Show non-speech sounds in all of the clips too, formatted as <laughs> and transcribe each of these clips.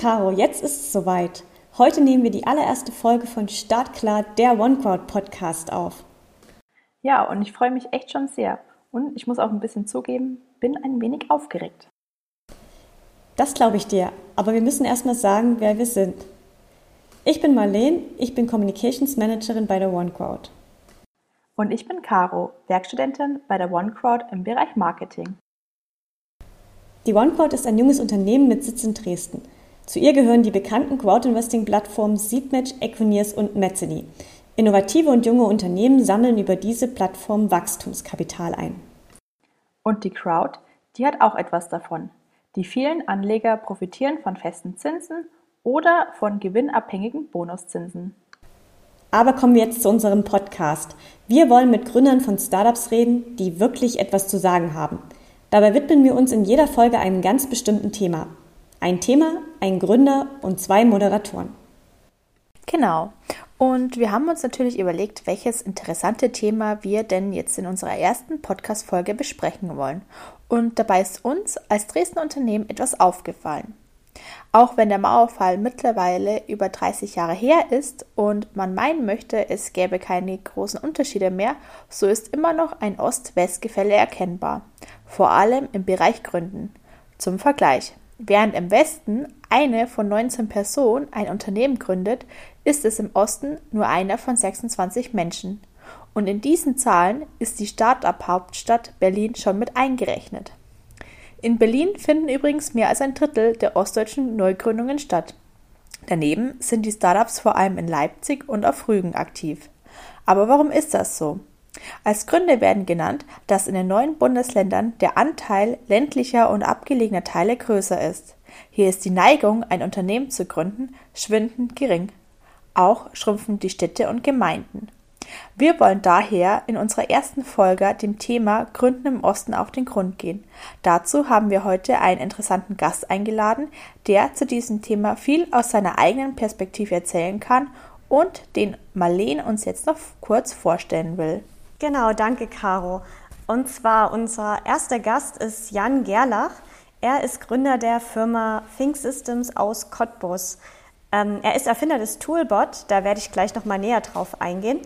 Caro, jetzt ist es soweit. Heute nehmen wir die allererste Folge von Startklar, der OneCrowd Podcast auf. Ja, und ich freue mich echt schon sehr. Und ich muss auch ein bisschen zugeben, bin ein wenig aufgeregt. Das glaube ich dir, aber wir müssen erstmal sagen, wer wir sind. Ich bin Marlene, ich bin Communications Managerin bei der OneCrowd. Und ich bin Caro, Werkstudentin bei der OneCrowd im Bereich Marketing. Die OneCrowd ist ein junges Unternehmen mit Sitz in Dresden. Zu ihr gehören die bekannten Crowdinvesting-Plattformen Seedmatch, Equinius und Mezzany. Innovative und junge Unternehmen sammeln über diese Plattform Wachstumskapital ein. Und die Crowd, die hat auch etwas davon. Die vielen Anleger profitieren von festen Zinsen oder von gewinnabhängigen Bonuszinsen. Aber kommen wir jetzt zu unserem Podcast. Wir wollen mit Gründern von Startups reden, die wirklich etwas zu sagen haben. Dabei widmen wir uns in jeder Folge einem ganz bestimmten Thema. Ein Thema, ein Gründer und zwei Moderatoren. Genau. Und wir haben uns natürlich überlegt, welches interessante Thema wir denn jetzt in unserer ersten Podcast-Folge besprechen wollen. Und dabei ist uns als Dresdner Unternehmen etwas aufgefallen. Auch wenn der Mauerfall mittlerweile über 30 Jahre her ist und man meinen möchte, es gäbe keine großen Unterschiede mehr, so ist immer noch ein Ost-West-Gefälle erkennbar, vor allem im Bereich Gründen. Zum Vergleich. Während im Westen eine von 19 Personen ein Unternehmen gründet, ist es im Osten nur einer von 26 Menschen. Und in diesen Zahlen ist die Start-up-Hauptstadt Berlin schon mit eingerechnet. In Berlin finden übrigens mehr als ein Drittel der ostdeutschen Neugründungen statt. Daneben sind die Startups vor allem in Leipzig und auf Rügen aktiv. Aber warum ist das so? Als Gründe werden genannt, dass in den neuen Bundesländern der Anteil ländlicher und abgelegener Teile größer ist. Hier ist die Neigung, ein Unternehmen zu gründen, schwindend gering. Auch schrumpfen die Städte und Gemeinden. Wir wollen daher in unserer ersten Folge dem Thema Gründen im Osten auf den Grund gehen. Dazu haben wir heute einen interessanten Gast eingeladen, der zu diesem Thema viel aus seiner eigenen Perspektive erzählen kann und den Marlene uns jetzt noch kurz vorstellen will. Genau, danke Caro. Und zwar unser erster Gast ist Jan Gerlach. Er ist Gründer der Firma Think Systems aus Cottbus. Ähm, er ist Erfinder des Toolbot, da werde ich gleich noch mal näher drauf eingehen.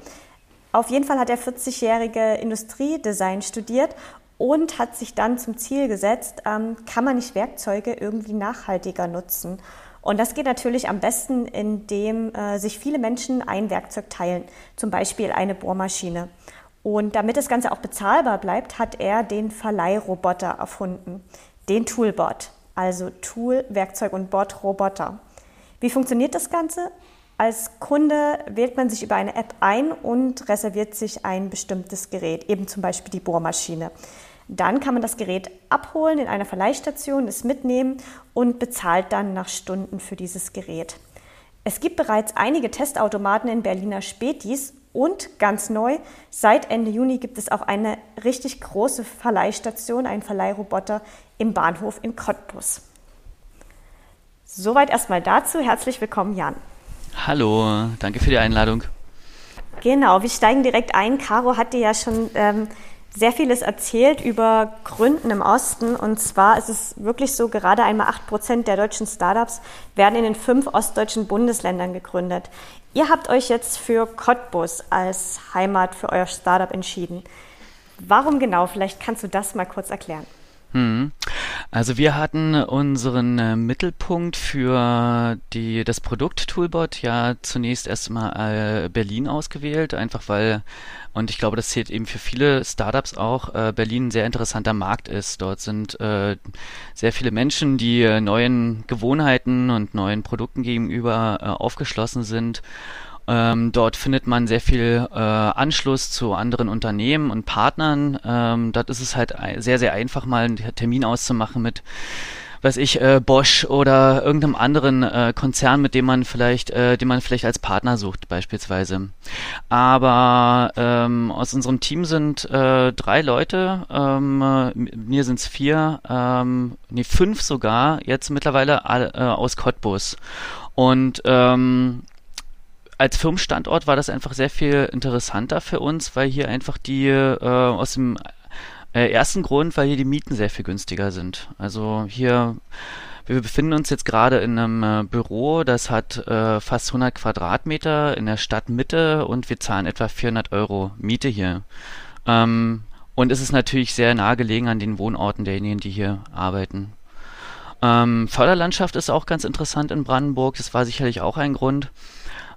Auf jeden Fall hat er 40-jährige Industriedesign studiert und hat sich dann zum Ziel gesetzt, ähm, kann man nicht Werkzeuge irgendwie nachhaltiger nutzen. Und das geht natürlich am besten, indem äh, sich viele Menschen ein Werkzeug teilen, zum Beispiel eine Bohrmaschine. Und damit das Ganze auch bezahlbar bleibt, hat er den Verleihroboter erfunden, den Toolbot, also Tool, Werkzeug und Bot, Roboter. Wie funktioniert das Ganze? Als Kunde wählt man sich über eine App ein und reserviert sich ein bestimmtes Gerät, eben zum Beispiel die Bohrmaschine. Dann kann man das Gerät abholen in einer Verleihstation, es mitnehmen und bezahlt dann nach Stunden für dieses Gerät. Es gibt bereits einige Testautomaten in Berliner Spätis und ganz neu, seit Ende Juni gibt es auch eine richtig große Verleihstation, einen Verleihroboter im Bahnhof in Cottbus. Soweit erstmal dazu. Herzlich willkommen, Jan. Hallo, danke für die Einladung. Genau, wir steigen direkt ein. Caro hat dir ja schon ähm, sehr vieles erzählt über Gründen im Osten. Und zwar ist es wirklich so, gerade einmal 8 Prozent der deutschen Startups werden in den fünf ostdeutschen Bundesländern gegründet. Ihr habt euch jetzt für Cottbus als Heimat für euer Startup entschieden. Warum genau? Vielleicht kannst du das mal kurz erklären. Hm. Also wir hatten unseren äh, Mittelpunkt für die, das Produkt Toolbot ja zunächst erstmal äh, Berlin ausgewählt, einfach weil, und ich glaube, das zählt eben für viele Startups auch, äh, Berlin ein sehr interessanter Markt ist. Dort sind äh, sehr viele Menschen, die äh, neuen Gewohnheiten und neuen Produkten gegenüber aufgeschlossen sind ähm, dort findet man sehr viel äh, Anschluss zu anderen Unternehmen und Partnern. Ähm, dort ist es halt sehr, sehr einfach, mal einen Termin auszumachen mit weiß ich, äh, Bosch oder irgendeinem anderen äh, Konzern, mit dem man vielleicht, äh, den man vielleicht als Partner sucht, beispielsweise. Aber ähm, aus unserem Team sind äh, drei Leute, ähm, äh, mir sind es vier, ähm, nee, fünf sogar, jetzt mittlerweile äh, aus Cottbus. Und ähm, als Firmenstandort war das einfach sehr viel interessanter für uns, weil hier einfach die äh, aus dem äh, ersten Grund, weil hier die Mieten sehr viel günstiger sind. Also hier wir befinden uns jetzt gerade in einem äh, Büro, das hat äh, fast 100 Quadratmeter in der Stadtmitte und wir zahlen etwa 400 Euro Miete hier. Ähm, und es ist natürlich sehr nahe gelegen an den Wohnorten derjenigen, die hier arbeiten. Ähm, Förderlandschaft ist auch ganz interessant in Brandenburg. Das war sicherlich auch ein Grund.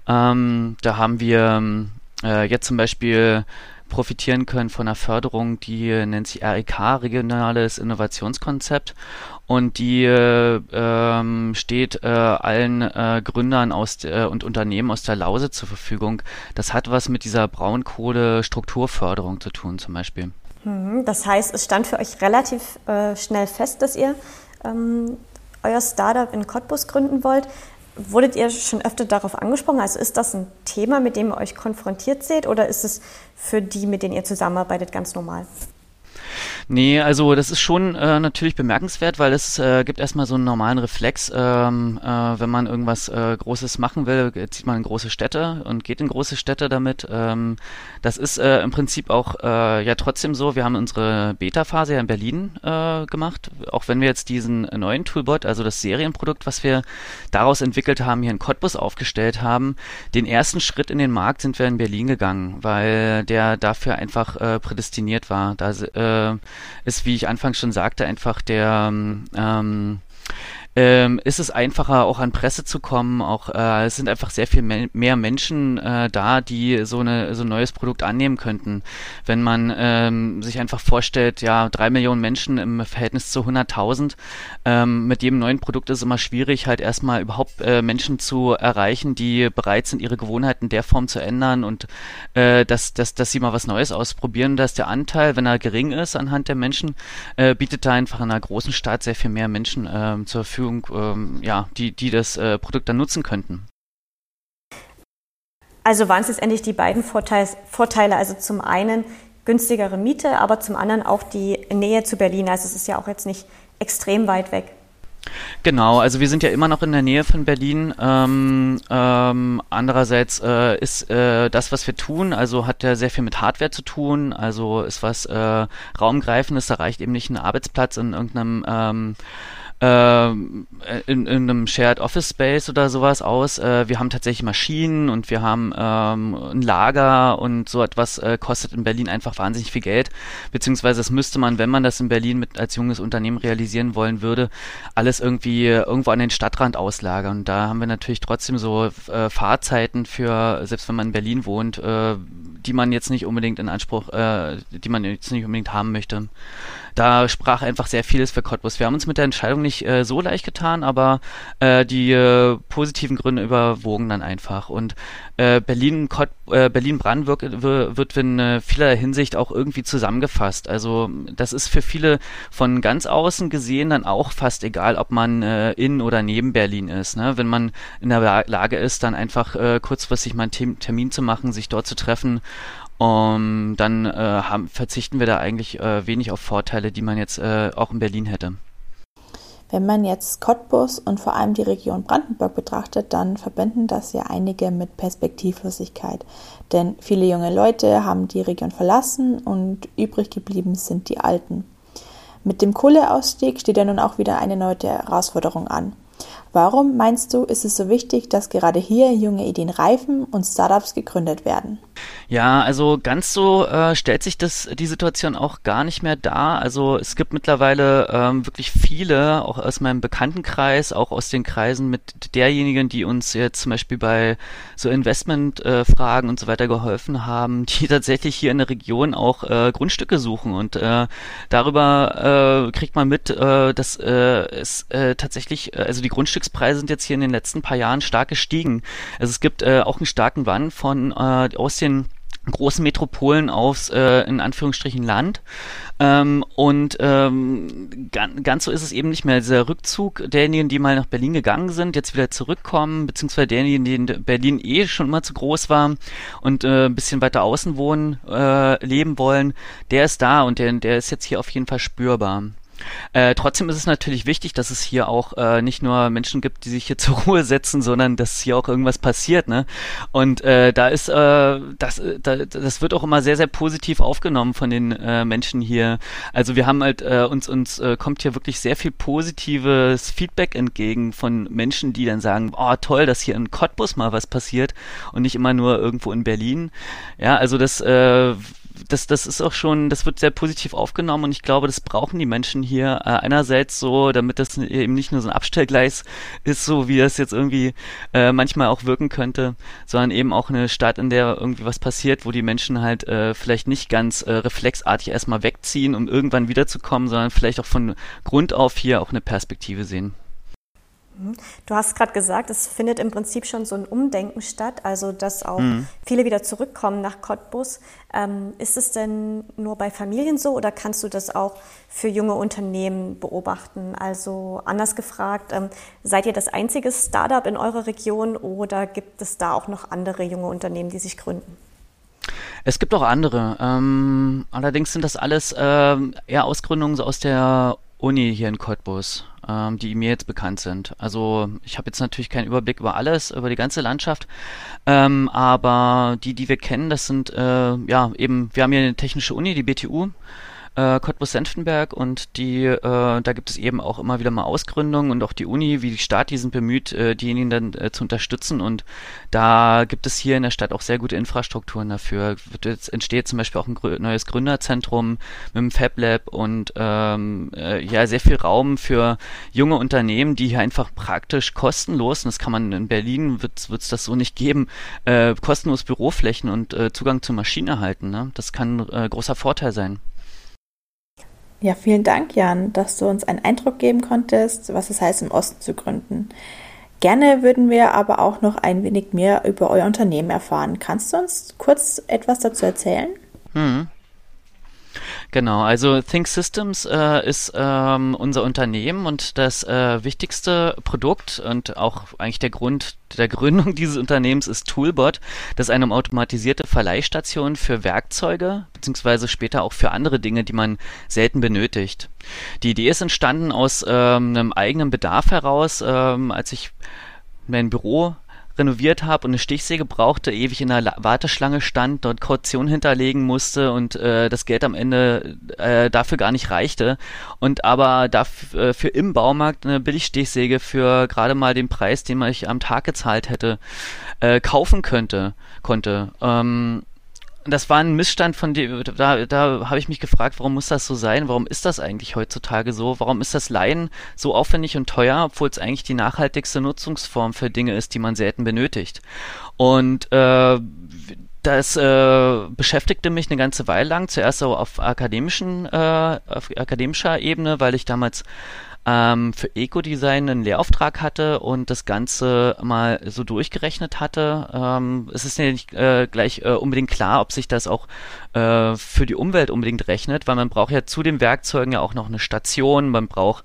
Ähm, da haben wir äh, jetzt zum Beispiel profitieren können von einer Förderung, die nennt sich REK, Regionales Innovationskonzept. Und die äh, ähm, steht äh, allen äh, Gründern aus äh, und Unternehmen aus der Lause zur Verfügung. Das hat was mit dieser Braunkohle-Strukturförderung zu tun, zum Beispiel. Mhm, das heißt, es stand für euch relativ äh, schnell fest, dass ihr ähm, euer Startup in Cottbus gründen wollt. Wurdet ihr schon öfter darauf angesprochen? Also ist das ein Thema, mit dem ihr euch konfrontiert seht oder ist es für die, mit denen ihr zusammenarbeitet, ganz normal? Nee, also das ist schon äh, natürlich bemerkenswert, weil es äh, gibt erstmal so einen normalen Reflex, ähm, äh, wenn man irgendwas äh, Großes machen will, zieht man in große Städte und geht in große Städte damit. Ähm, das ist äh, im Prinzip auch äh, ja trotzdem so. Wir haben unsere Beta-Phase ja in Berlin äh, gemacht, auch wenn wir jetzt diesen neuen Toolbot, also das Serienprodukt, was wir daraus entwickelt haben, hier in Cottbus aufgestellt haben. Den ersten Schritt in den Markt sind wir in Berlin gegangen, weil der dafür einfach äh, prädestiniert war. Da äh, ist, wie ich anfangs schon sagte, einfach der ähm, ähm, ist es einfacher, auch an Presse zu kommen. Auch äh, es sind einfach sehr viel me mehr Menschen äh, da, die so, eine, so ein neues Produkt annehmen könnten. Wenn man ähm, sich einfach vorstellt, ja, drei Millionen Menschen im Verhältnis zu 100.000, ähm, mit jedem neuen Produkt ist es immer schwierig, halt erstmal überhaupt äh, Menschen zu erreichen, die bereit sind, ihre Gewohnheiten der Form zu ändern und äh, dass, dass, dass sie mal was Neues ausprobieren. Dass der Anteil, wenn er gering ist anhand der Menschen, äh, bietet da einfach in einer großen Stadt sehr viel mehr Menschen äh, zur Verfügung Verfügung, ähm, ja, die, die das äh, Produkt dann nutzen könnten. Also waren es letztendlich die beiden Vorteils, Vorteile, also zum einen günstigere Miete, aber zum anderen auch die Nähe zu Berlin. Also es ist ja auch jetzt nicht extrem weit weg. Genau, also wir sind ja immer noch in der Nähe von Berlin. Ähm, ähm, andererseits äh, ist äh, das, was wir tun, also hat ja sehr viel mit Hardware zu tun, also ist was äh, Raumgreifendes, da reicht eben nicht ein Arbeitsplatz in irgendeinem ähm, ähm, in, in einem Shared Office Space oder sowas aus. Äh, wir haben tatsächlich Maschinen und wir haben ähm, ein Lager und so etwas äh, kostet in Berlin einfach wahnsinnig viel Geld. Beziehungsweise das müsste man, wenn man das in Berlin mit als junges Unternehmen realisieren wollen würde, alles irgendwie irgendwo an den Stadtrand auslagern. Und da haben wir natürlich trotzdem so äh, Fahrzeiten für, selbst wenn man in Berlin wohnt, äh, die man jetzt nicht unbedingt in Anspruch, äh, die man jetzt nicht unbedingt haben möchte da sprach einfach sehr vieles für Cottbus. Wir haben uns mit der Entscheidung nicht äh, so leicht getan, aber äh, die äh, positiven Gründe überwogen dann einfach. Und äh, Berlin, äh, Berlin-Brandenburg wird in äh, vieler Hinsicht auch irgendwie zusammengefasst. Also das ist für viele von ganz außen gesehen dann auch fast egal, ob man in oder neben Berlin ist. Ne? Wenn man in der Lage ist, dann einfach kurzfristig mal einen Termin zu machen, sich dort zu treffen um, dann äh, haben, verzichten wir da eigentlich äh, wenig auf Vorteile, die man jetzt äh, auch in Berlin hätte. Wenn man jetzt Cottbus und vor allem die Region Brandenburg betrachtet, dann verbinden das ja einige mit Perspektivlosigkeit. Denn viele junge Leute haben die Region verlassen und übrig geblieben sind die Alten. Mit dem Kohleausstieg steht ja nun auch wieder eine neue Herausforderung an. Warum meinst du, ist es so wichtig, dass gerade hier junge Ideen reifen und Startups gegründet werden? Ja, also ganz so äh, stellt sich das die Situation auch gar nicht mehr dar. Also es gibt mittlerweile ähm, wirklich viele, auch aus meinem Bekanntenkreis, auch aus den Kreisen mit derjenigen, die uns jetzt zum Beispiel bei so Investmentfragen äh, und so weiter geholfen haben, <laughs> die tatsächlich hier in der Region auch äh, Grundstücke suchen und äh, darüber äh, kriegt man mit, äh, dass äh, es äh, tatsächlich, äh, also die Grundstückspreise sind jetzt hier in den letzten paar Jahren stark gestiegen. Also es gibt äh, auch einen starken Wandel von äh, aus den großen Metropolen aufs äh, in Anführungsstrichen Land. Ähm, und ähm, ganz, ganz so ist es eben nicht mehr. Dieser Rückzug derjenigen, die mal nach Berlin gegangen sind, jetzt wieder zurückkommen, beziehungsweise derjenigen, die in Berlin eh schon immer zu groß war und äh, ein bisschen weiter außen wohnen, äh, leben wollen, der ist da und der, der ist jetzt hier auf jeden Fall spürbar. Äh, trotzdem ist es natürlich wichtig, dass es hier auch äh, nicht nur Menschen gibt, die sich hier <laughs> zur Ruhe setzen, sondern dass hier auch irgendwas passiert. Ne? Und äh, da ist äh, das, äh, da, das wird auch immer sehr, sehr positiv aufgenommen von den äh, Menschen hier. Also wir haben halt uns uns kommt hier wirklich sehr viel positives Feedback entgegen von Menschen, die dann sagen, oh toll, dass hier in Cottbus mal was passiert und nicht immer nur irgendwo in Berlin. Ja, also das das, das ist auch schon, das wird sehr positiv aufgenommen und ich glaube, das brauchen die Menschen hier äh, einerseits so, damit das eben nicht nur so ein Abstellgleis ist, so wie das jetzt irgendwie äh, manchmal auch wirken könnte, sondern eben auch eine Stadt, in der irgendwie was passiert, wo die Menschen halt äh, vielleicht nicht ganz äh, reflexartig erstmal wegziehen, um irgendwann wiederzukommen, sondern vielleicht auch von Grund auf hier auch eine Perspektive sehen. Mhm. Du hast gerade gesagt, es findet im Prinzip schon so ein Umdenken statt, also dass auch mhm. viele wieder zurückkommen nach Cottbus. Ähm, ist es denn nur bei Familien so oder kannst du das auch für junge Unternehmen beobachten? Also anders gefragt, ähm, seid ihr das einzige Startup in eurer Region oder gibt es da auch noch andere junge Unternehmen, die sich gründen? Es gibt auch andere. Ähm, allerdings sind das alles ähm, eher Ausgründungen aus der Uni hier in Cottbus ähm, die mir jetzt bekannt sind. Also ich habe jetzt natürlich keinen Überblick über alles, über die ganze Landschaft, ähm, aber die, die wir kennen, das sind äh, ja eben, wir haben hier eine technische Uni, die BTU, äh, Cottbus-Senftenberg und die, äh, da gibt es eben auch immer wieder mal Ausgründungen und auch die Uni, wie die Stadt, die sind bemüht, äh, diejenigen dann äh, zu unterstützen und da gibt es hier in der Stadt auch sehr gute Infrastrukturen dafür. Jetzt entsteht zum Beispiel auch ein neues Gründerzentrum mit dem Fab Lab und ähm, äh, ja, sehr viel Raum für junge Unternehmen, die hier einfach praktisch kostenlos, und das kann man in Berlin, wird es das so nicht geben, äh, kostenlos Büroflächen und äh, Zugang zur Maschine erhalten. Ne? Das kann äh, großer Vorteil sein. Ja, vielen Dank, Jan, dass du uns einen Eindruck geben konntest, was es heißt, im Osten zu gründen. Gerne würden wir aber auch noch ein wenig mehr über euer Unternehmen erfahren. Kannst du uns kurz etwas dazu erzählen? Hm. Genau, also Think Systems äh, ist ähm, unser Unternehmen und das äh, wichtigste Produkt und auch eigentlich der Grund der Gründung <laughs> dieses Unternehmens ist Toolbot. Das ist eine automatisierte Verleihstation für Werkzeuge beziehungsweise später auch für andere Dinge, die man selten benötigt. Die Idee ist entstanden aus ähm, einem eigenen Bedarf heraus, ähm, als ich mein Büro renoviert habe und eine Stichsäge brauchte, ewig in der Warteschlange stand, dort Kaution hinterlegen musste und äh, das Geld am Ende äh, dafür gar nicht reichte und aber dafür äh, im Baumarkt eine Billigstichsäge für gerade mal den Preis, den man ich am Tag gezahlt hätte, äh, kaufen könnte, konnte. Ähm, das war ein Missstand von dem, da, da habe ich mich gefragt, warum muss das so sein? Warum ist das eigentlich heutzutage so? Warum ist das Leihen so aufwendig und teuer, obwohl es eigentlich die nachhaltigste Nutzungsform für Dinge ist, die man selten benötigt? Und äh, das äh, beschäftigte mich eine ganze Weile lang, zuerst so auf akademischen, äh, auf akademischer Ebene, weil ich damals ähm, für Eco-Design einen Lehrauftrag hatte und das Ganze mal so durchgerechnet hatte. Ähm, es ist nicht äh, gleich äh, unbedingt klar, ob sich das auch äh, für die Umwelt unbedingt rechnet, weil man braucht ja zu den Werkzeugen ja auch noch eine Station, man braucht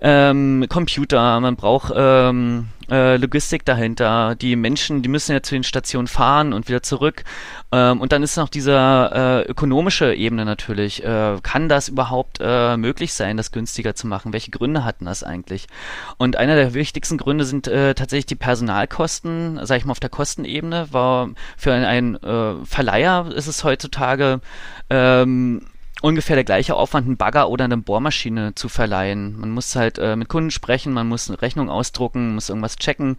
ähm, Computer, man braucht ähm, äh, Logistik dahinter. Die Menschen, die müssen ja zu den Stationen fahren und wieder zurück. Ähm, und dann ist noch diese äh, ökonomische Ebene natürlich. Äh, kann das überhaupt äh, möglich sein, das günstiger zu machen? Welche Gründe hatten das eigentlich? Und einer der wichtigsten Gründe sind äh, tatsächlich die Personalkosten, sag ich mal auf der Kostenebene. War für einen äh, Verleiher ist es heutzutage ähm, ungefähr der gleiche Aufwand, einen Bagger oder eine Bohrmaschine zu verleihen. Man muss halt äh, mit Kunden sprechen, man muss eine Rechnung ausdrucken, muss irgendwas checken.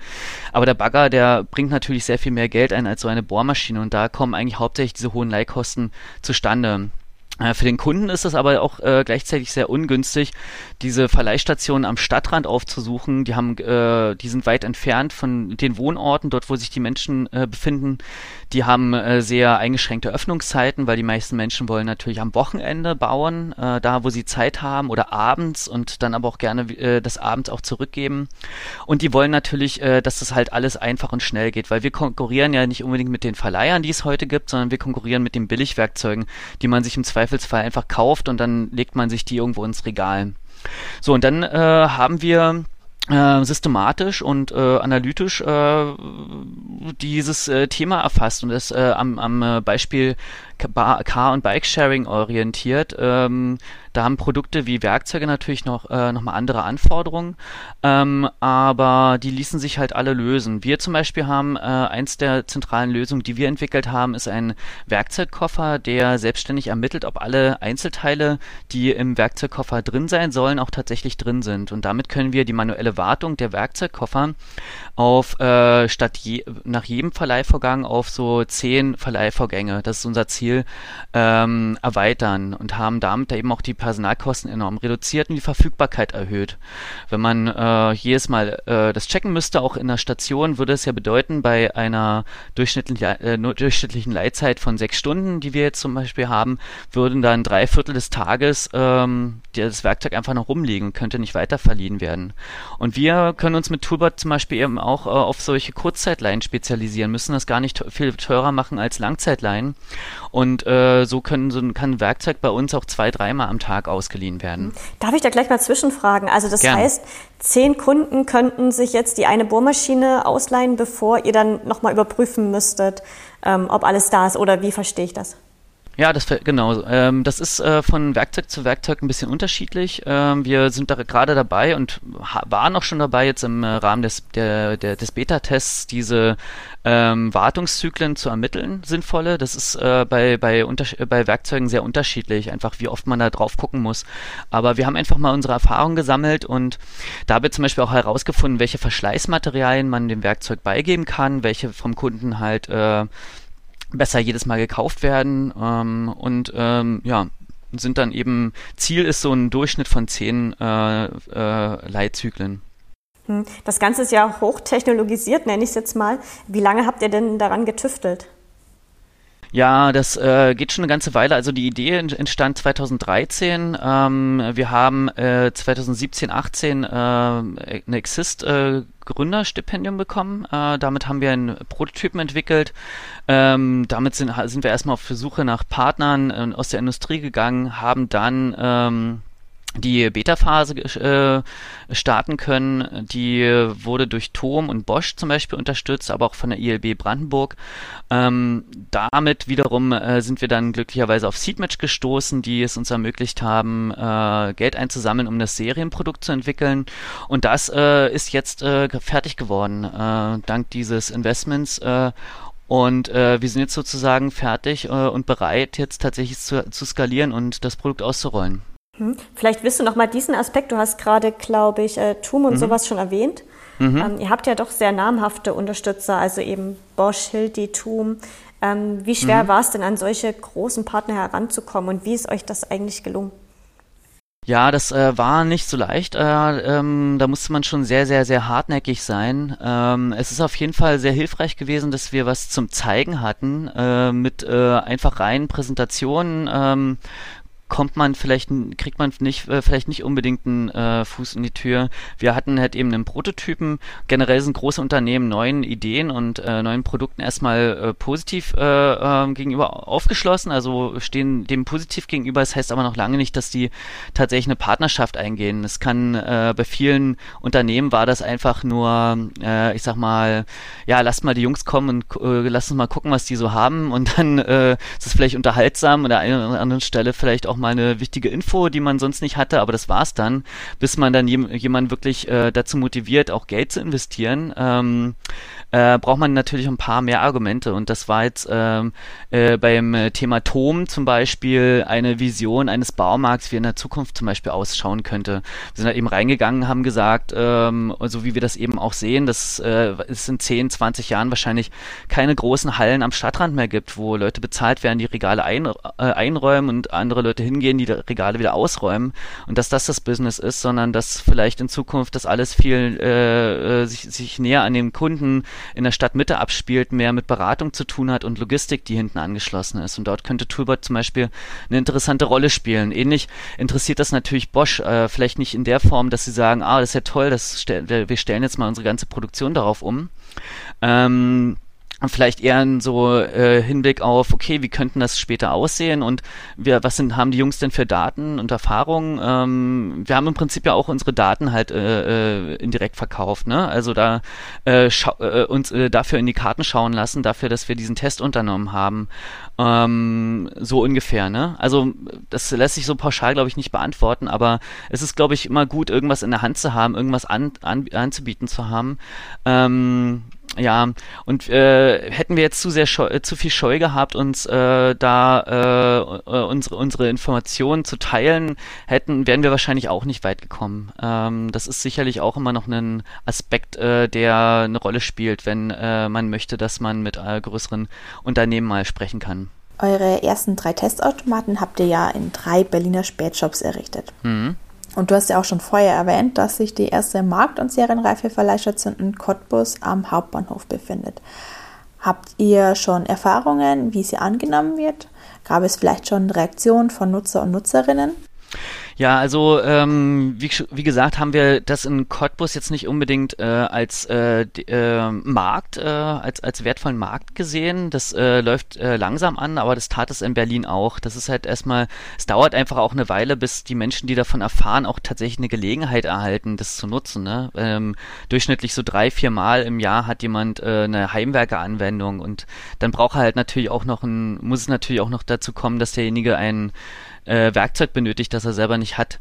Aber der Bagger, der bringt natürlich sehr viel mehr Geld ein als so eine Bohrmaschine und da kommen eigentlich hauptsächlich diese hohen Leihkosten zustande. Äh, für den Kunden ist es aber auch äh, gleichzeitig sehr ungünstig, diese Verleihstationen am Stadtrand aufzusuchen. Die haben, äh, die sind weit entfernt von den Wohnorten, dort wo sich die Menschen äh, befinden. Die haben äh, sehr eingeschränkte Öffnungszeiten, weil die meisten Menschen wollen natürlich am Wochenende bauen, äh, da wo sie Zeit haben oder abends und dann aber auch gerne äh, das abends auch zurückgeben. Und die wollen natürlich, äh, dass das halt alles einfach und schnell geht, weil wir konkurrieren ja nicht unbedingt mit den Verleihern, die es heute gibt, sondern wir konkurrieren mit den Billigwerkzeugen, die man sich im Zweifelsfall einfach kauft und dann legt man sich die irgendwo ins Regal. So, und dann äh, haben wir äh, systematisch und äh, analytisch äh, dieses äh, Thema erfasst und das äh, am, am äh, Beispiel Car- und Bike-Sharing orientiert, ähm, Da haben Produkte wie Werkzeuge natürlich noch, äh, noch mal andere Anforderungen, ähm, aber die ließen sich halt alle lösen. Wir zum Beispiel haben äh, eins der zentralen Lösungen, die wir entwickelt haben, ist ein Werkzeugkoffer, der selbstständig ermittelt, ob alle Einzelteile, die im Werkzeugkoffer drin sein sollen, auch tatsächlich drin sind. Und damit können wir die manuelle Wartung der Werkzeugkoffer auf äh, statt je, nach jedem Verleihvorgang auf so zehn Verleihvorgänge, das ist unser Ziel, ähm, erweitern und haben damit eben auch die Personalkosten enorm reduziert und die Verfügbarkeit erhöht. Wenn man äh, jedes Mal äh, das checken müsste, auch in der Station, würde es ja bedeuten, bei einer durchschnittlichen, äh, durchschnittlichen Leitzeit von sechs Stunden, die wir jetzt zum Beispiel haben, würden dann drei Viertel des Tages ähm, das Werkzeug einfach noch rumliegen und könnte nicht weiter verliehen werden. Und wir können uns mit Toolbot zum Beispiel eben auch äh, auf solche Kurzzeitleihen spezialisieren, müssen das gar nicht viel teurer machen als Langzeitleihen. Und äh, so können so kann ein Werkzeug bei uns auch zwei, dreimal am Tag ausgeliehen werden. Darf ich da gleich mal zwischenfragen? Also das Gern. heißt, zehn Kunden könnten sich jetzt die eine Bohrmaschine ausleihen, bevor ihr dann nochmal überprüfen müsstet, ähm, ob alles da ist oder wie verstehe ich das? Ja, das genau. Ähm, das ist äh, von Werkzeug zu Werkzeug ein bisschen unterschiedlich. Ähm, wir sind da gerade dabei und waren auch schon dabei, jetzt im äh, Rahmen des, der, der, des Beta-Tests diese ähm, Wartungszyklen zu ermitteln, sinnvolle. Das ist äh, bei, bei, bei Werkzeugen sehr unterschiedlich, einfach wie oft man da drauf gucken muss. Aber wir haben einfach mal unsere Erfahrungen gesammelt und da wir zum Beispiel auch herausgefunden, welche Verschleißmaterialien man dem Werkzeug beigeben kann, welche vom Kunden halt äh, besser jedes Mal gekauft werden ähm, und ähm, ja, sind dann eben, Ziel ist so ein Durchschnitt von zehn äh, äh, Leitzyklen. Hm. Das Ganze ist ja hochtechnologisiert, nenne ich es jetzt mal. Wie lange habt ihr denn daran getüftelt? Ja, das äh, geht schon eine ganze Weile. Also die Idee entstand 2013. Ähm, wir haben äh, 2017, 18 äh, eine Exist äh, Gründerstipendium bekommen. Äh, damit haben wir einen Prototypen entwickelt. Ähm, damit sind, sind wir erstmal auf Versuche nach Partnern äh, aus der Industrie gegangen, haben dann ähm, die Beta-Phase äh, starten können. Die wurde durch TOM und Bosch zum Beispiel unterstützt, aber auch von der ILB Brandenburg. Ähm, damit wiederum äh, sind wir dann glücklicherweise auf Seedmatch gestoßen, die es uns ermöglicht haben, äh, Geld einzusammeln, um das Serienprodukt zu entwickeln. Und das äh, ist jetzt äh, fertig geworden, äh, dank dieses Investments. Und äh, wir sind jetzt sozusagen fertig äh, und bereit, jetzt tatsächlich zu, zu skalieren und das Produkt auszurollen. Hm. Vielleicht willst du noch mal diesen Aspekt, du hast gerade, glaube ich, äh, TUM und mhm. sowas schon erwähnt. Mhm. Ähm, ihr habt ja doch sehr namhafte Unterstützer, also eben Bosch, Hilti, TUM. Ähm, wie schwer mhm. war es denn, an solche großen Partner heranzukommen und wie ist euch das eigentlich gelungen? Ja, das äh, war nicht so leicht. Äh, ähm, da musste man schon sehr, sehr, sehr hartnäckig sein. Ähm, es ist auf jeden Fall sehr hilfreich gewesen, dass wir was zum Zeigen hatten äh, mit äh, einfach reinen Präsentationen, ähm, kommt man vielleicht, kriegt man nicht, äh, vielleicht nicht unbedingt einen äh, Fuß in die Tür. Wir hatten halt eben einen Prototypen. Generell sind große Unternehmen neuen Ideen und äh, neuen Produkten erstmal äh, positiv äh, äh, gegenüber aufgeschlossen, also stehen dem positiv gegenüber. Das heißt aber noch lange nicht, dass die tatsächlich eine Partnerschaft eingehen. Es kann äh, bei vielen Unternehmen war das einfach nur, ich sag mal, ja, lasst mal die Jungs kommen und lasst uns mal gucken, was die so haben und dann ist es vielleicht unterhaltsam oder an einer anderen Stelle vielleicht auch mal eine wichtige Info, die man sonst nicht hatte, aber das war's dann, bis man dann jem, jemanden wirklich äh, dazu motiviert, auch Geld zu investieren. Ähm, äh, braucht man natürlich ein paar mehr Argumente. Und das war jetzt ähm, äh, beim Thema Tom zum Beispiel eine Vision eines Baumarkts, wie in der Zukunft zum Beispiel ausschauen könnte. Wir sind da eben reingegangen, haben gesagt, ähm, so wie wir das eben auch sehen, dass äh, es in 10, 20 Jahren wahrscheinlich keine großen Hallen am Stadtrand mehr gibt, wo Leute bezahlt werden, die Regale ein, äh, einräumen und andere Leute hingehen, die Regale wieder ausräumen. Und dass das das Business ist, sondern dass vielleicht in Zukunft das alles viel äh, äh sich, sich näher an den Kunden in der Stadtmitte abspielt, mehr mit Beratung zu tun hat und Logistik, die hinten angeschlossen ist. Und dort könnte Toolbot zum Beispiel eine interessante Rolle spielen. Ähnlich interessiert das natürlich Bosch, äh, vielleicht nicht in der Form, dass sie sagen, ah, das ist ja toll, das wir stellen jetzt mal unsere ganze Produktion darauf um. Ähm, vielleicht eher in so äh, Hinblick auf, okay, wie könnten das später aussehen und wir, was sind, haben die Jungs denn für Daten und Erfahrungen? Ähm, wir haben im Prinzip ja auch unsere Daten halt äh, äh, indirekt verkauft, ne? Also da äh, äh, uns äh, dafür in die Karten schauen lassen, dafür, dass wir diesen Test unternommen haben. Ähm, so ungefähr, ne? Also das lässt sich so pauschal, glaube ich, nicht beantworten, aber es ist, glaube ich, immer gut, irgendwas in der Hand zu haben, irgendwas an, an, anzubieten zu haben. Ähm, ja, und äh, hätten wir jetzt zu sehr scheu, zu viel Scheu gehabt, uns äh, da äh, unsere unsere Informationen zu teilen, hätten wären wir wahrscheinlich auch nicht weit gekommen. Ähm, das ist sicherlich auch immer noch ein Aspekt, äh, der eine Rolle spielt, wenn äh, man möchte, dass man mit äh, größeren Unternehmen mal sprechen kann. Eure ersten drei Testautomaten habt ihr ja in drei Berliner Spätshops errichtet. Mhm. Und du hast ja auch schon vorher erwähnt, dass sich die erste Markt- und serienreife Verleihstation in Cottbus am Hauptbahnhof befindet. Habt ihr schon Erfahrungen, wie sie angenommen wird? Gab es vielleicht schon Reaktionen von Nutzer und Nutzerinnen? Ja, also ähm, wie, wie gesagt, haben wir das in Cottbus jetzt nicht unbedingt äh, als äh, äh, Markt, äh, als, als wertvollen Markt gesehen. Das äh, läuft äh, langsam an, aber das tat es in Berlin auch. Das ist halt erstmal, es dauert einfach auch eine Weile, bis die Menschen, die davon erfahren, auch tatsächlich eine Gelegenheit erhalten, das zu nutzen. Ne? Ähm, durchschnittlich so drei, vier Mal im Jahr hat jemand äh, eine Heimwerkeranwendung und dann braucht er halt natürlich auch noch ein, muss es natürlich auch noch dazu kommen, dass derjenige einen äh, Werkzeug benötigt, das er selber nicht hat.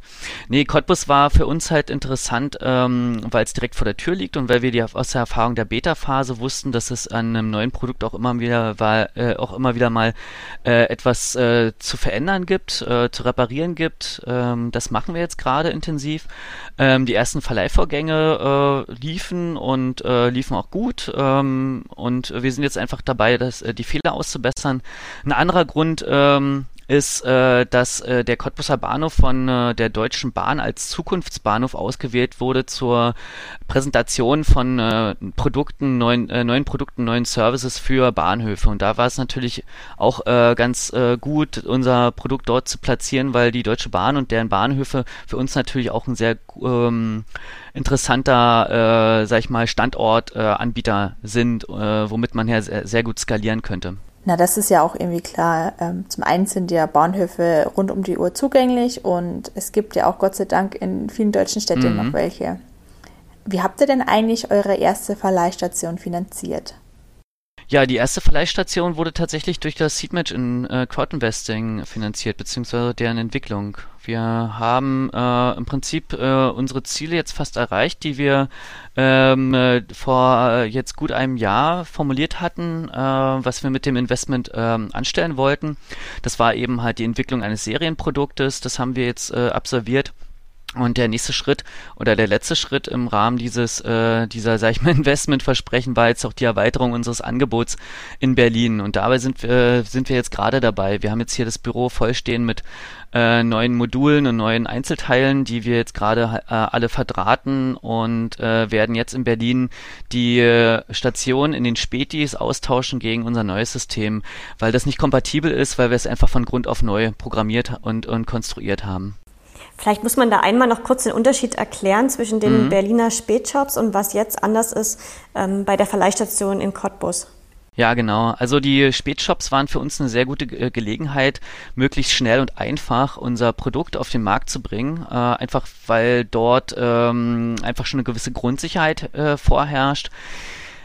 Nee, Cottbus war für uns halt interessant, ähm, weil es direkt vor der Tür liegt und weil wir die aus der Erfahrung der Beta-Phase wussten, dass es an einem neuen Produkt auch immer wieder war, äh, auch immer wieder mal äh, etwas äh, zu verändern gibt, äh, zu reparieren gibt. Ähm, das machen wir jetzt gerade intensiv. Ähm, die ersten Verleihvorgänge äh, liefen und äh, liefen auch gut ähm, und wir sind jetzt einfach dabei, das, äh, die Fehler auszubessern. Ein anderer Grund, ähm, ist, äh, dass äh, der Cottbuser Bahnhof von äh, der Deutschen Bahn als Zukunftsbahnhof ausgewählt wurde zur Präsentation von äh, Produkten, neuen, äh, neuen Produkten, neuen Services für Bahnhöfe. Und da war es natürlich auch äh, ganz äh, gut, unser Produkt dort zu platzieren, weil die Deutsche Bahn und deren Bahnhöfe für uns natürlich auch ein sehr ähm, interessanter, äh, sag ich mal, Standortanbieter äh, sind, äh, womit man ja sehr, sehr gut skalieren könnte. Na, das ist ja auch irgendwie klar. Ähm, zum einen sind ja Bahnhöfe rund um die Uhr zugänglich und es gibt ja auch Gott sei Dank in vielen deutschen Städten mhm. noch welche. Wie habt ihr denn eigentlich eure erste Verleihstation finanziert? Ja, die erste Verleihstation wurde tatsächlich durch das Seedmatch in äh, Crowdinvesting finanziert, beziehungsweise deren Entwicklung. Wir haben äh, im Prinzip äh, unsere Ziele jetzt fast erreicht, die wir ähm, äh, vor äh, jetzt gut einem Jahr formuliert hatten, äh, was wir mit dem Investment ähm, anstellen wollten. Das war eben halt die Entwicklung eines Serienproduktes. Das haben wir jetzt äh, absolviert. Und der nächste Schritt oder der letzte Schritt im Rahmen dieses äh, dieser sag ich mal <laughs> Investmentversprechen war jetzt auch die Erweiterung unseres Angebots in Berlin und dabei sind wir sind wir jetzt gerade dabei. Wir haben jetzt hier das Büro vollstehen mit äh, neuen Modulen und neuen Einzelteilen, die wir jetzt gerade äh, alle verdrahten und äh, werden jetzt in Berlin die äh, Station in den Spätis austauschen gegen unser neues System, weil das nicht kompatibel ist, weil wir es einfach von Grund auf neu programmiert und und konstruiert haben. Vielleicht muss man da einmal noch kurz den Unterschied erklären zwischen den mhm. Berliner Spätshops und was jetzt anders ist ähm, bei der Verleihstation in Cottbus. Ja, genau. Also die Spätshops waren für uns eine sehr gute äh, Gelegenheit, möglichst schnell und einfach unser Produkt auf den Markt zu bringen. Äh, einfach weil dort ähm, einfach schon eine gewisse Grundsicherheit äh, vorherrscht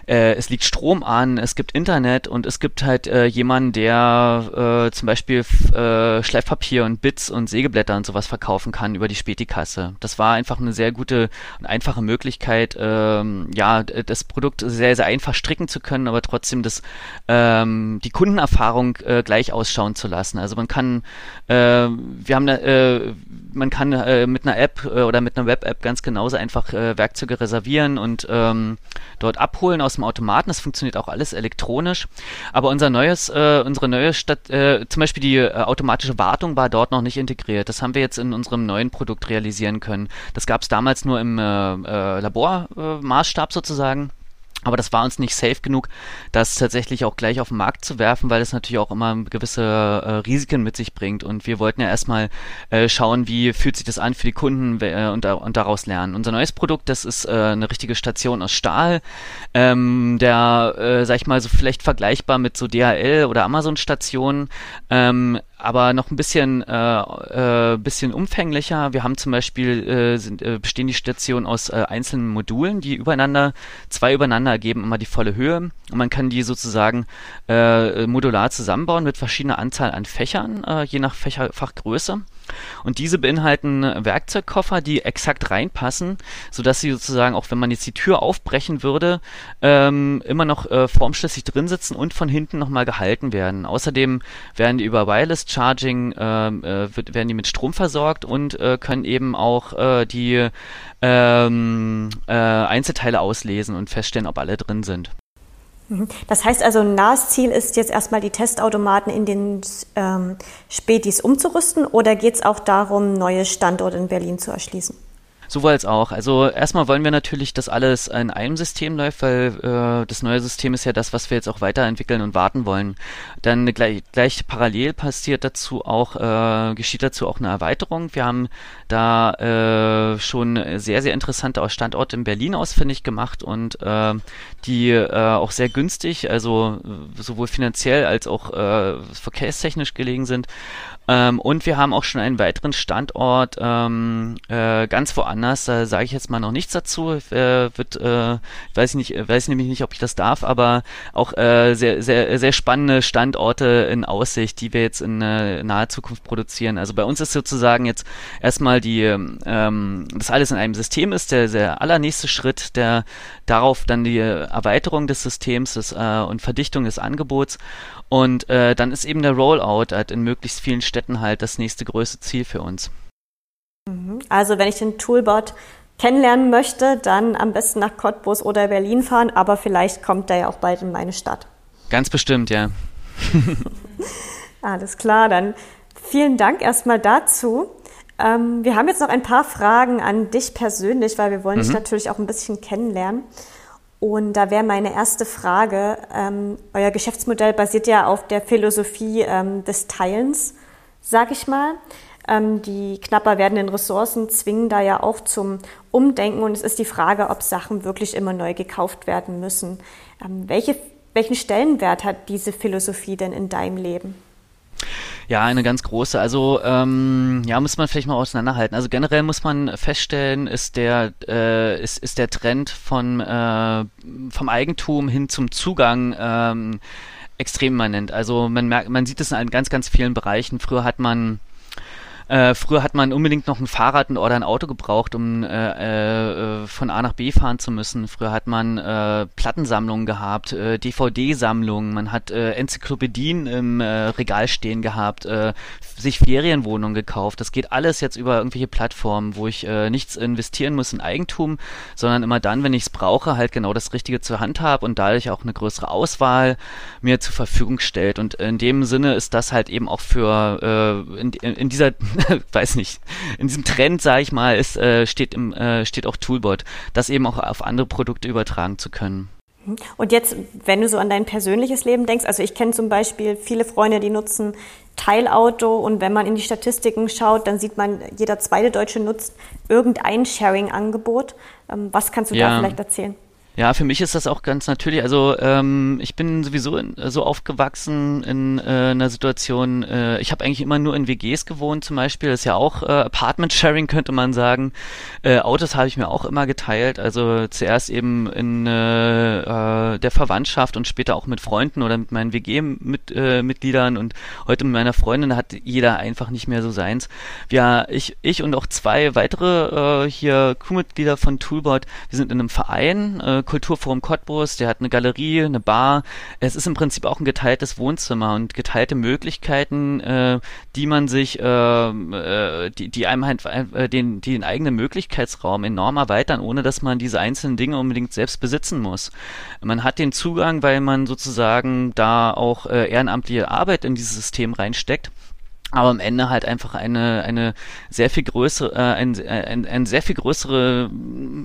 äh, es liegt Strom an, es gibt Internet und es gibt halt äh, jemanden, der äh, zum Beispiel äh, Schleifpapier und Bits und Sägeblätter und sowas verkaufen kann über die Spätikasse. Das war einfach eine sehr gute und einfache Möglichkeit, ähm, ja, das Produkt sehr, sehr einfach stricken zu können, aber trotzdem das, ähm, die Kundenerfahrung äh, gleich ausschauen zu lassen. Also man kann, äh, wir haben, äh, man kann äh, mit einer App äh, oder mit einer Web-App ganz genauso einfach äh, Werkzeuge reservieren und ähm, dort abholen aus dem Automaten. Das funktioniert auch alles elektronisch. Aber unser neues, äh, unsere neue Stadt, äh, zum Beispiel die äh, automatische Wartung war dort noch nicht integriert. Das haben wir jetzt in unserem neuen Produkt realisieren können. Das gab es damals nur im Labormaßstab sozusagen. Aber das war uns nicht safe genug, das tatsächlich auch gleich auf den Markt zu werfen, weil es natürlich auch immer gewisse äh, Risiken mit sich bringt. Und wir wollten ja erstmal äh, schauen, wie fühlt sich das an für die Kunden äh, und, und, daraus lernen. Unser neues Produkt, das ist äh, eine richtige Station aus Stahl, ähm, der, äh, sag ich mal, so vielleicht vergleichbar mit so DHL oder Amazon-Stationen. Ähm, aber noch ein bisschen, äh, äh, bisschen umfänglicher. Wir haben zum Beispiel, äh, sind, äh, bestehen die Stationen aus äh, einzelnen Modulen, die übereinander, zwei übereinander ergeben immer die volle Höhe. Und man kann die sozusagen äh, modular zusammenbauen mit verschiedener Anzahl an Fächern, äh, je nach Fächerfachgröße. Und diese beinhalten Werkzeugkoffer, die exakt reinpassen, sodass sie sozusagen, auch wenn man jetzt die Tür aufbrechen würde, ähm, immer noch äh, formschlüssig drin sitzen und von hinten nochmal gehalten werden. Außerdem werden die über Wireless Charging, ähm, äh, wird, werden die mit Strom versorgt und äh, können eben auch äh, die ähm, äh, Einzelteile auslesen und feststellen, ob alle drin sind. Mhm. Das heißt also, ein nahes Ziel ist jetzt erstmal die Testautomaten in den ähm, Spätis umzurüsten oder geht es auch darum, neue Standorte in Berlin zu erschließen? Sowohl als auch. Also erstmal wollen wir natürlich, dass alles in einem System läuft, weil äh, das neue System ist ja das, was wir jetzt auch weiterentwickeln und warten wollen. Dann gleich, gleich parallel passiert dazu auch, äh, geschieht dazu auch eine Erweiterung. Wir haben da äh, schon sehr, sehr interessante Standorte in Berlin ausfindig gemacht und äh, die äh, auch sehr günstig, also sowohl finanziell als auch äh, verkehrstechnisch gelegen sind. Ähm, und wir haben auch schon einen weiteren Standort ähm, äh, ganz woanders. Da sage ich jetzt mal noch nichts dazu. Äh, wird, äh, weiß nicht, weiß nämlich nicht, ob ich das darf, aber auch äh, sehr, sehr, sehr spannende Standorte in Aussicht, die wir jetzt in äh, naher Zukunft produzieren. Also bei uns ist sozusagen jetzt erstmal die, ähm, das alles in einem System ist der, der allernächste Schritt, der darauf dann die Erweiterung des Systems des, äh, und Verdichtung des Angebots und äh, dann ist eben der Rollout halt in möglichst vielen Städten halt das nächste größte Ziel für uns. Mhm. Also wenn ich den Toolbot kennenlernen möchte, dann am besten nach Cottbus oder Berlin fahren, aber vielleicht kommt er ja auch bald in meine Stadt. Ganz bestimmt, ja. <laughs> Alles klar, dann vielen Dank erstmal dazu. Ähm, wir haben jetzt noch ein paar Fragen an dich persönlich, weil wir wollen mhm. dich natürlich auch ein bisschen kennenlernen. Und da wäre meine erste Frage, ähm, euer Geschäftsmodell basiert ja auf der Philosophie ähm, des Teilens, sag ich mal. Ähm, die knapper werdenden Ressourcen zwingen da ja auch zum Umdenken und es ist die Frage, ob Sachen wirklich immer neu gekauft werden müssen. Ähm, welche, welchen Stellenwert hat diese Philosophie denn in deinem Leben? Ja, eine ganz große. Also ähm, ja, muss man vielleicht mal auseinanderhalten. Also generell muss man feststellen, ist der äh, ist, ist der Trend von äh, vom Eigentum hin zum Zugang ähm, extrem immanent. Also man merkt, man sieht es in ganz ganz vielen Bereichen. Früher hat man äh, früher hat man unbedingt noch ein Fahrrad oder ein Auto gebraucht, um äh, äh, von A nach B fahren zu müssen. Früher hat man äh, Plattensammlungen gehabt, äh, DVD-Sammlungen, man hat äh, Enzyklopädien im äh, Regal stehen gehabt, äh, sich Ferienwohnungen gekauft. Das geht alles jetzt über irgendwelche Plattformen, wo ich äh, nichts investieren muss in Eigentum, sondern immer dann, wenn ich es brauche, halt genau das Richtige zur Hand habe und dadurch auch eine größere Auswahl mir zur Verfügung stellt. Und in dem Sinne ist das halt eben auch für äh, in, in dieser <laughs> weiß nicht, in diesem Trend, sage ich mal, ist, äh, steht, im, äh, steht auch Toolbot, das eben auch auf andere Produkte übertragen zu können. Und jetzt, wenn du so an dein persönliches Leben denkst, also ich kenne zum Beispiel viele Freunde, die nutzen Teilauto und wenn man in die Statistiken schaut, dann sieht man, jeder zweite Deutsche nutzt irgendein Sharing-Angebot. Ähm, was kannst du ja. da vielleicht erzählen? Ja, für mich ist das auch ganz natürlich. Also ähm, ich bin sowieso in, so aufgewachsen in äh, einer Situation, äh, ich habe eigentlich immer nur in WGs gewohnt zum Beispiel. Das ist ja auch äh, Apartment-Sharing, könnte man sagen. Äh, Autos habe ich mir auch immer geteilt. Also zuerst eben in äh, äh, der Verwandtschaft und später auch mit Freunden oder mit meinen WG-Mitgliedern. Äh, und heute mit meiner Freundin hat jeder einfach nicht mehr so seins. Ja, ich, ich und auch zwei weitere äh, hier Crewmitglieder von Toolbot, wir sind in einem Verein, äh, Kulturforum Cottbus, der hat eine Galerie, eine Bar. Es ist im Prinzip auch ein geteiltes Wohnzimmer und geteilte Möglichkeiten, äh, die man sich, äh, äh, die, die einem halt äh, den, den eigenen Möglichkeitsraum enorm erweitern, ohne dass man diese einzelnen Dinge unbedingt selbst besitzen muss. Man hat den Zugang, weil man sozusagen da auch äh, ehrenamtliche Arbeit in dieses System reinsteckt aber am Ende halt einfach eine eine sehr viel größere äh, ein, ein, ein sehr viel größere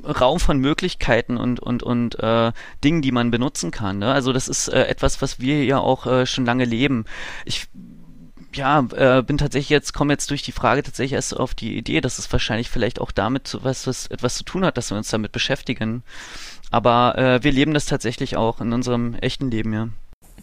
Raum von Möglichkeiten und und und äh, Dingen, die man benutzen kann. Ne? Also das ist äh, etwas, was wir ja auch äh, schon lange leben. Ich ja, äh, bin tatsächlich jetzt, komme jetzt durch die Frage tatsächlich erst auf die Idee, dass es wahrscheinlich vielleicht auch damit so was, was etwas zu tun hat, dass wir uns damit beschäftigen. Aber äh, wir leben das tatsächlich auch in unserem echten Leben, ja.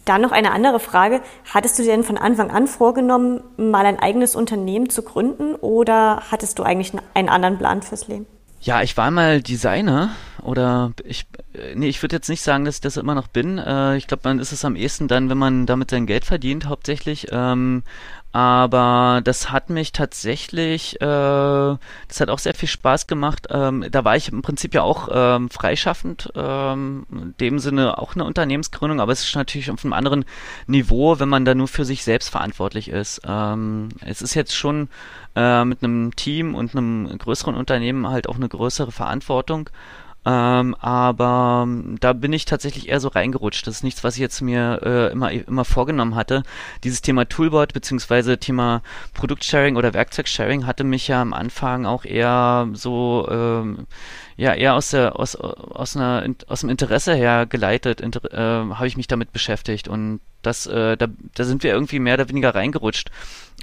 Dann noch eine andere Frage. Hattest du dir denn von Anfang an vorgenommen, mal ein eigenes Unternehmen zu gründen oder hattest du eigentlich einen anderen Plan fürs Leben? Ja, ich war mal Designer oder ich, nee, ich würde jetzt nicht sagen, dass ich das immer noch bin. Äh, ich glaube, man ist es am ehesten dann, wenn man damit sein Geld verdient, hauptsächlich. Ähm, aber das hat mich tatsächlich, äh, das hat auch sehr viel Spaß gemacht. Ähm, da war ich im Prinzip ja auch ähm, freischaffend, ähm, in dem Sinne auch eine Unternehmensgründung, aber es ist natürlich auf einem anderen Niveau, wenn man da nur für sich selbst verantwortlich ist. Ähm, es ist jetzt schon äh, mit einem Team und einem größeren Unternehmen halt auch eine größere Verantwortung. Ähm, aber ähm, da bin ich tatsächlich eher so reingerutscht. Das ist nichts, was ich jetzt mir äh, immer, immer vorgenommen hatte. Dieses Thema Toolboard beziehungsweise Thema Produktsharing oder Werkzeugsharing hatte mich ja am Anfang auch eher so ähm, ja eher aus der aus aus einer aus dem Interesse her geleitet inter, äh, habe ich mich damit beschäftigt und das äh, da da sind wir irgendwie mehr oder weniger reingerutscht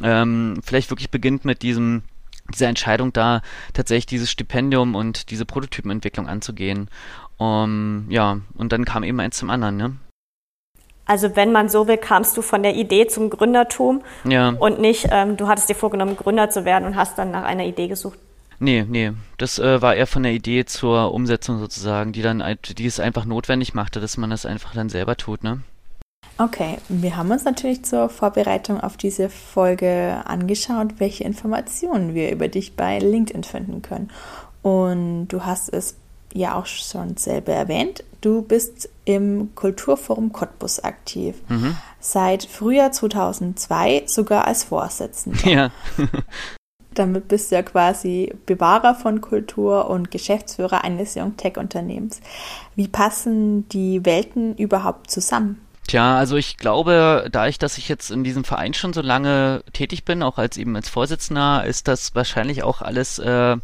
ähm, vielleicht wirklich beginnt mit diesem diese Entscheidung da tatsächlich dieses Stipendium und diese Prototypenentwicklung anzugehen. Um, ja, und dann kam eben eins zum anderen, ne? Also wenn man so will, kamst du von der Idee zum Gründertum ja. und nicht, ähm, du hattest dir vorgenommen, Gründer zu werden und hast dann nach einer Idee gesucht. Nee, nee, das äh, war eher von der Idee zur Umsetzung sozusagen, die dann, die es einfach notwendig machte, dass man das einfach dann selber tut, ne? Okay, wir haben uns natürlich zur Vorbereitung auf diese Folge angeschaut, welche Informationen wir über dich bei LinkedIn finden können. Und du hast es ja auch schon selber erwähnt. Du bist im Kulturforum Cottbus aktiv. Mhm. Seit Frühjahr 2002 sogar als Vorsitzender. Ja. <laughs> Damit bist du ja quasi Bewahrer von Kultur und Geschäftsführer eines Young Tech Unternehmens. Wie passen die Welten überhaupt zusammen? Tja, also ich glaube, da ich, dass ich jetzt in diesem Verein schon so lange tätig bin, auch als eben als Vorsitzender, ist das wahrscheinlich auch alles äh,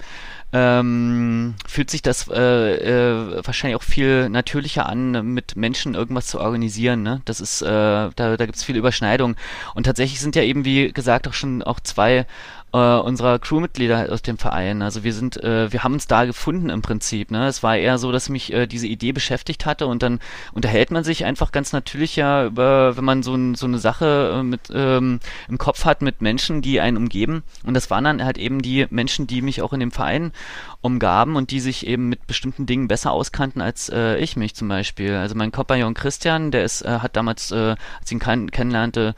ähm, fühlt sich das äh, äh, wahrscheinlich auch viel natürlicher an, mit Menschen irgendwas zu organisieren. Ne? Das ist, äh, da, da gibt es viele Überschneidungen. Und tatsächlich sind ja eben, wie gesagt, auch schon auch zwei äh, unserer Crewmitglieder aus dem Verein. Also wir sind, äh, wir haben uns da gefunden im Prinzip. Ne? Es war eher so, dass mich äh, diese Idee beschäftigt hatte und dann unterhält man sich einfach ganz natürlich ja über, wenn man so, ein, so eine Sache äh, mit ähm, im Kopf hat mit Menschen, die einen umgeben. Und das waren dann halt eben die Menschen, die mich auch in dem Verein umgaben und die sich eben mit bestimmten Dingen besser auskannten als äh, ich mich zum Beispiel. Also mein Kompagnon Christian, der ist, äh, hat damals, äh, als ich ihn kenn kennenlernte,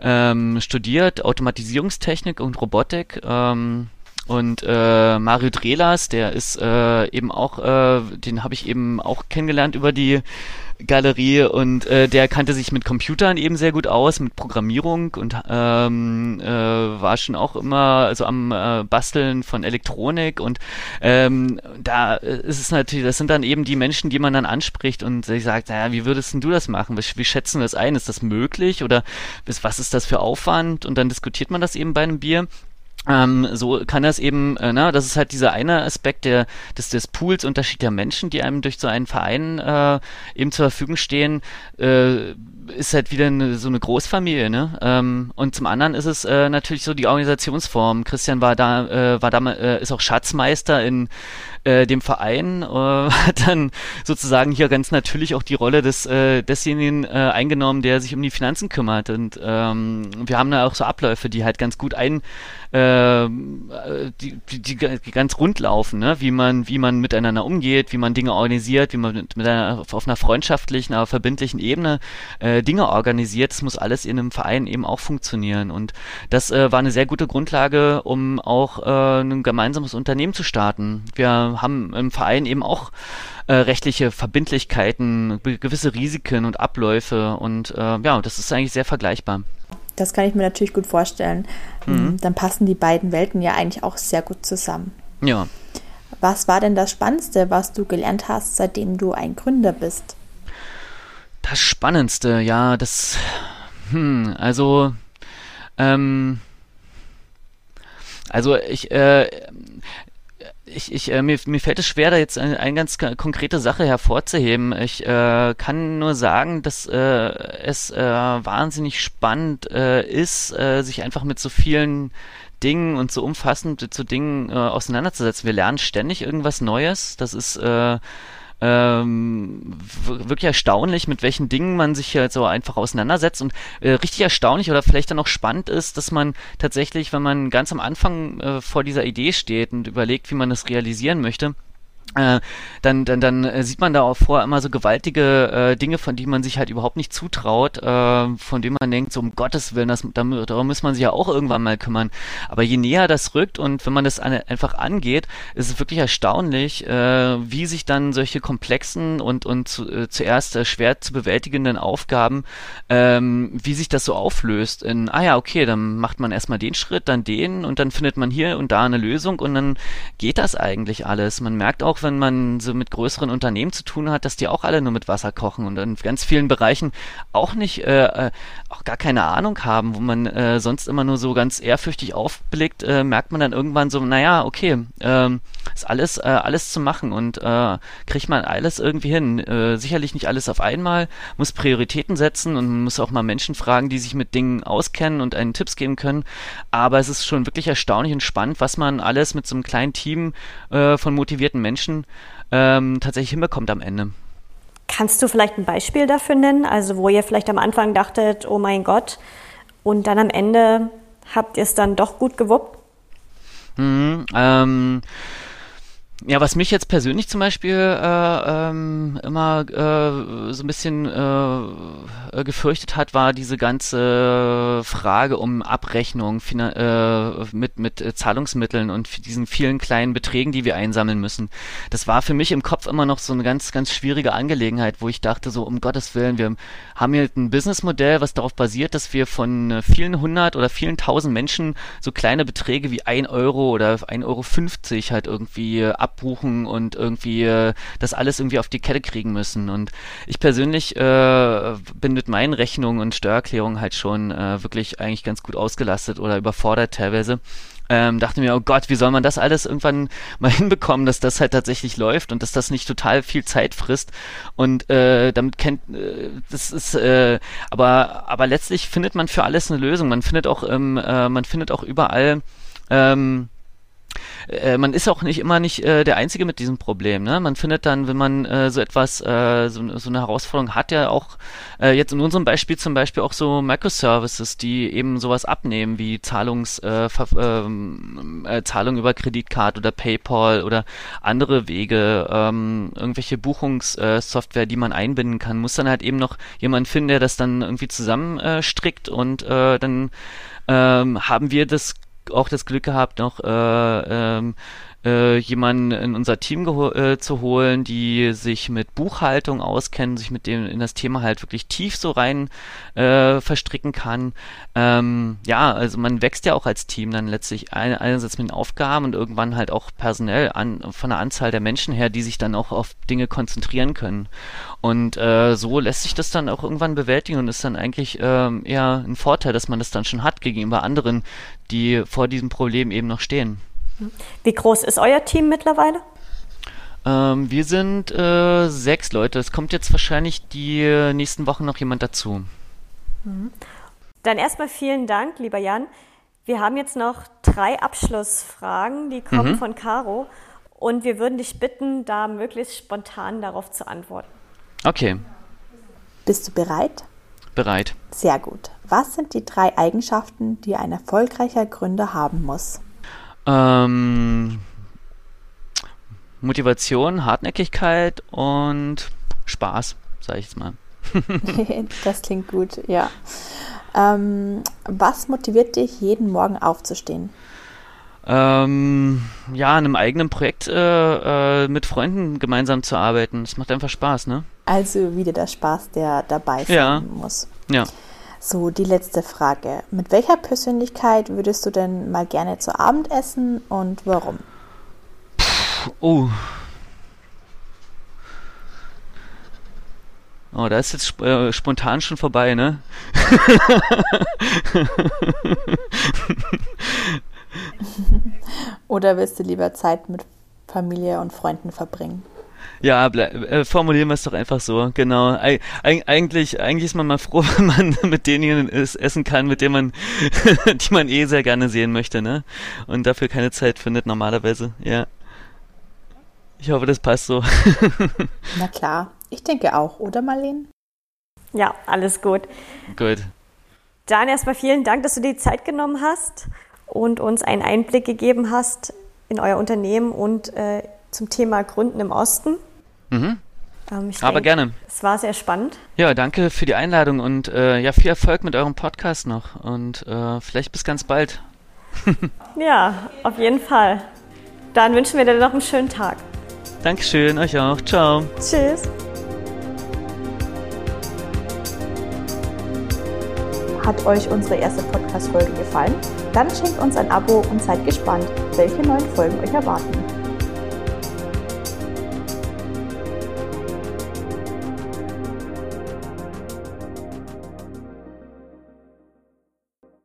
ähm, studiert Automatisierungstechnik und Robotik. Ähm, und äh, Mario Drelas, der ist äh, eben auch, äh, den habe ich eben auch kennengelernt über die Galerie und äh, der kannte sich mit Computern eben sehr gut aus, mit Programmierung und ähm, äh, war schon auch immer so am äh, Basteln von Elektronik und ähm, da ist es natürlich, das sind dann eben die Menschen, die man dann anspricht und sich sagt, naja, wie würdest denn du das machen? Wie, wie schätzen wir das ein? Ist das möglich oder was ist das für Aufwand? Und dann diskutiert man das eben bei einem Bier ähm, so kann das eben, äh, na, das ist halt dieser eine Aspekt der, des, des Pools unterschiedlicher Menschen, die einem durch so einen Verein äh, eben zur Verfügung stehen, äh, ist halt wieder eine, so eine Großfamilie, ne? Ähm, und zum anderen ist es äh, natürlich so die Organisationsform. Christian war da, äh, war da, äh, ist auch Schatzmeister in äh, dem Verein, äh, <laughs> hat dann sozusagen hier ganz natürlich auch die Rolle des äh, desjenigen äh, eingenommen, der sich um die Finanzen kümmert. Und ähm, wir haben da auch so Abläufe, die halt ganz gut ein äh, die, die, die ganz rund laufen, ne? wie man, wie man miteinander umgeht, wie man Dinge organisiert, wie man mit, mit einer, auf einer freundschaftlichen, aber verbindlichen Ebene äh, Dinge organisiert. Das muss alles in einem Verein eben auch funktionieren. Und das äh, war eine sehr gute Grundlage, um auch äh, ein gemeinsames Unternehmen zu starten. Wir haben im Verein eben auch äh, rechtliche Verbindlichkeiten, gewisse Risiken und Abläufe und äh, ja, das ist eigentlich sehr vergleichbar. Das kann ich mir natürlich gut vorstellen. Mhm. Dann passen die beiden Welten ja eigentlich auch sehr gut zusammen. Ja. Was war denn das Spannendste, was du gelernt hast, seitdem du ein Gründer bist? Das Spannendste, ja, das, hm, also, ähm, also ich, äh, ich, ich, äh, mir, mir fällt es schwer, da jetzt eine, eine ganz konkrete Sache hervorzuheben. Ich äh, kann nur sagen, dass äh, es äh, wahnsinnig spannend äh, ist, äh, sich einfach mit so vielen Dingen und so umfassend so Dingen äh, auseinanderzusetzen. Wir lernen ständig irgendwas Neues. Das ist äh, ähm, wirklich erstaunlich, mit welchen Dingen man sich halt so einfach auseinandersetzt. Und äh, richtig erstaunlich oder vielleicht dann auch spannend ist, dass man tatsächlich, wenn man ganz am Anfang äh, vor dieser Idee steht und überlegt, wie man das realisieren möchte, äh, dann, dann, dann äh, sieht man da auch vor immer so gewaltige äh, Dinge, von denen man sich halt überhaupt nicht zutraut, äh, von denen man denkt, so um Gottes Willen, das, darum muss man sich ja auch irgendwann mal kümmern. Aber je näher das rückt und wenn man das an, einfach angeht, ist es wirklich erstaunlich, äh, wie sich dann solche komplexen und, und zu, zuerst schwer zu bewältigenden Aufgaben, ähm, wie sich das so auflöst in, ah ja, okay, dann macht man erstmal den Schritt, dann den und dann findet man hier und da eine Lösung und dann geht das eigentlich alles. Man merkt auch, wenn man so mit größeren Unternehmen zu tun hat, dass die auch alle nur mit Wasser kochen und in ganz vielen Bereichen auch nicht, äh, äh, auch gar keine Ahnung haben, wo man äh, sonst immer nur so ganz ehrfürchtig aufblickt, äh, merkt man dann irgendwann so, naja, okay, ähm, ist alles, äh, alles zu machen und äh, kriegt man alles irgendwie hin. Äh, sicherlich nicht alles auf einmal, muss Prioritäten setzen und muss auch mal Menschen fragen, die sich mit Dingen auskennen und einen Tipps geben können. Aber es ist schon wirklich erstaunlich und spannend, was man alles mit so einem kleinen Team äh, von motivierten Menschen ähm, tatsächlich hinbekommt am Ende. Kannst du vielleicht ein Beispiel dafür nennen? Also wo ihr vielleicht am Anfang dachtet, oh mein Gott, und dann am Ende habt ihr es dann doch gut gewuppt? Mhm, ähm, ja, was mich jetzt persönlich zum Beispiel äh, ähm, immer äh, so ein bisschen äh, gefürchtet hat, war diese ganze Frage um Abrechnung äh, mit, mit Zahlungsmitteln und diesen vielen kleinen Beträgen, die wir einsammeln müssen. Das war für mich im Kopf immer noch so eine ganz, ganz schwierige Angelegenheit, wo ich dachte, so um Gottes Willen, wir haben hier ein Businessmodell, was darauf basiert, dass wir von vielen hundert oder vielen tausend Menschen so kleine Beträge wie ein Euro oder ein Euro fünfzig halt irgendwie abbuchen und irgendwie äh, das alles irgendwie auf die Kette kriegen müssen. Und ich persönlich äh, bin mit meinen Rechnungen und Steuererklärungen halt schon äh, wirklich eigentlich ganz gut ausgelastet oder überfordert teilweise. Ähm, dachte mir, oh Gott, wie soll man das alles irgendwann <laughs> mal hinbekommen, dass das halt tatsächlich läuft und dass das nicht total viel Zeit frisst. Und äh, damit kennt, äh, das ist, äh, aber aber letztlich findet man für alles eine Lösung. Man findet auch, ähm, äh, man findet auch überall ähm, äh, man ist auch nicht immer nicht äh, der Einzige mit diesem Problem. Ne? Man findet dann, wenn man äh, so etwas, äh, so, so eine Herausforderung hat, ja auch äh, jetzt in unserem Beispiel zum Beispiel auch so Microservices, die eben sowas abnehmen wie Zahlungs, äh, ähm, äh, Zahlung über Kreditkarte oder PayPal oder andere Wege, ähm, irgendwelche Buchungssoftware, äh, die man einbinden kann, muss dann halt eben noch jemand finden, der das dann irgendwie zusammenstrickt und äh, dann ähm, haben wir das auch das Glück gehabt, noch äh, ähm, äh, jemanden in unser Team äh, zu holen, die sich mit Buchhaltung auskennen, sich mit dem in das Thema halt wirklich tief so rein äh, verstricken kann. Ähm, ja, also man wächst ja auch als Team dann letztlich ein, einerseits mit den Aufgaben und irgendwann halt auch personell an, von der Anzahl der Menschen her, die sich dann auch auf Dinge konzentrieren können. Und äh, so lässt sich das dann auch irgendwann bewältigen und ist dann eigentlich ähm, eher ein Vorteil, dass man das dann schon hat gegenüber anderen, die vor diesem Problem eben noch stehen. Wie groß ist euer Team mittlerweile? Ähm, wir sind äh, sechs Leute. Es kommt jetzt wahrscheinlich die nächsten Wochen noch jemand dazu. Mhm. Dann erstmal vielen Dank, lieber Jan. Wir haben jetzt noch drei Abschlussfragen, die kommen mhm. von Caro. Und wir würden dich bitten, da möglichst spontan darauf zu antworten. Okay. Bist du bereit? Bereit. Sehr gut. Was sind die drei Eigenschaften, die ein erfolgreicher Gründer haben muss? Ähm, Motivation, Hartnäckigkeit und Spaß, sage ich jetzt mal. <laughs> das klingt gut, ja. Ähm, was motiviert dich, jeden Morgen aufzustehen? Ähm, ja, an einem eigenen Projekt äh, äh, mit Freunden gemeinsam zu arbeiten. Das macht einfach Spaß, ne? Also wieder der Spaß, der dabei sein ja. muss. Ja. So, die letzte Frage. Mit welcher Persönlichkeit würdest du denn mal gerne zu Abend essen und warum? Oh. Oh, da ist jetzt äh, spontan schon vorbei, ne? <laughs> Oder willst du lieber Zeit mit Familie und Freunden verbringen? Ja, äh, formulieren wir es doch einfach so, genau. Eig eigentlich, eigentlich ist man mal froh, <laughs> wenn man mit denjenigen essen kann, mit denen man, <laughs> die man eh sehr gerne sehen möchte, ne? Und dafür keine Zeit findet normalerweise, ja. Ich hoffe, das passt so. <laughs> Na klar, ich denke auch, oder Marlene? Ja, alles gut. Gut. Dann erstmal vielen Dank, dass du dir die Zeit genommen hast und uns einen Einblick gegeben hast in euer Unternehmen und äh, zum Thema Gründen im Osten. Mhm. Ähm, Aber denke, gerne. Es war sehr spannend. Ja, danke für die Einladung und äh, ja, viel Erfolg mit eurem Podcast noch und äh, vielleicht bis ganz bald. <laughs> ja, auf jeden Fall. Dann wünschen wir dir noch einen schönen Tag. Dankeschön, euch auch. Ciao. Tschüss. Hat euch unsere erste Podcast-Folge gefallen? Dann schenkt uns ein Abo und seid gespannt, welche neuen Folgen euch erwarten.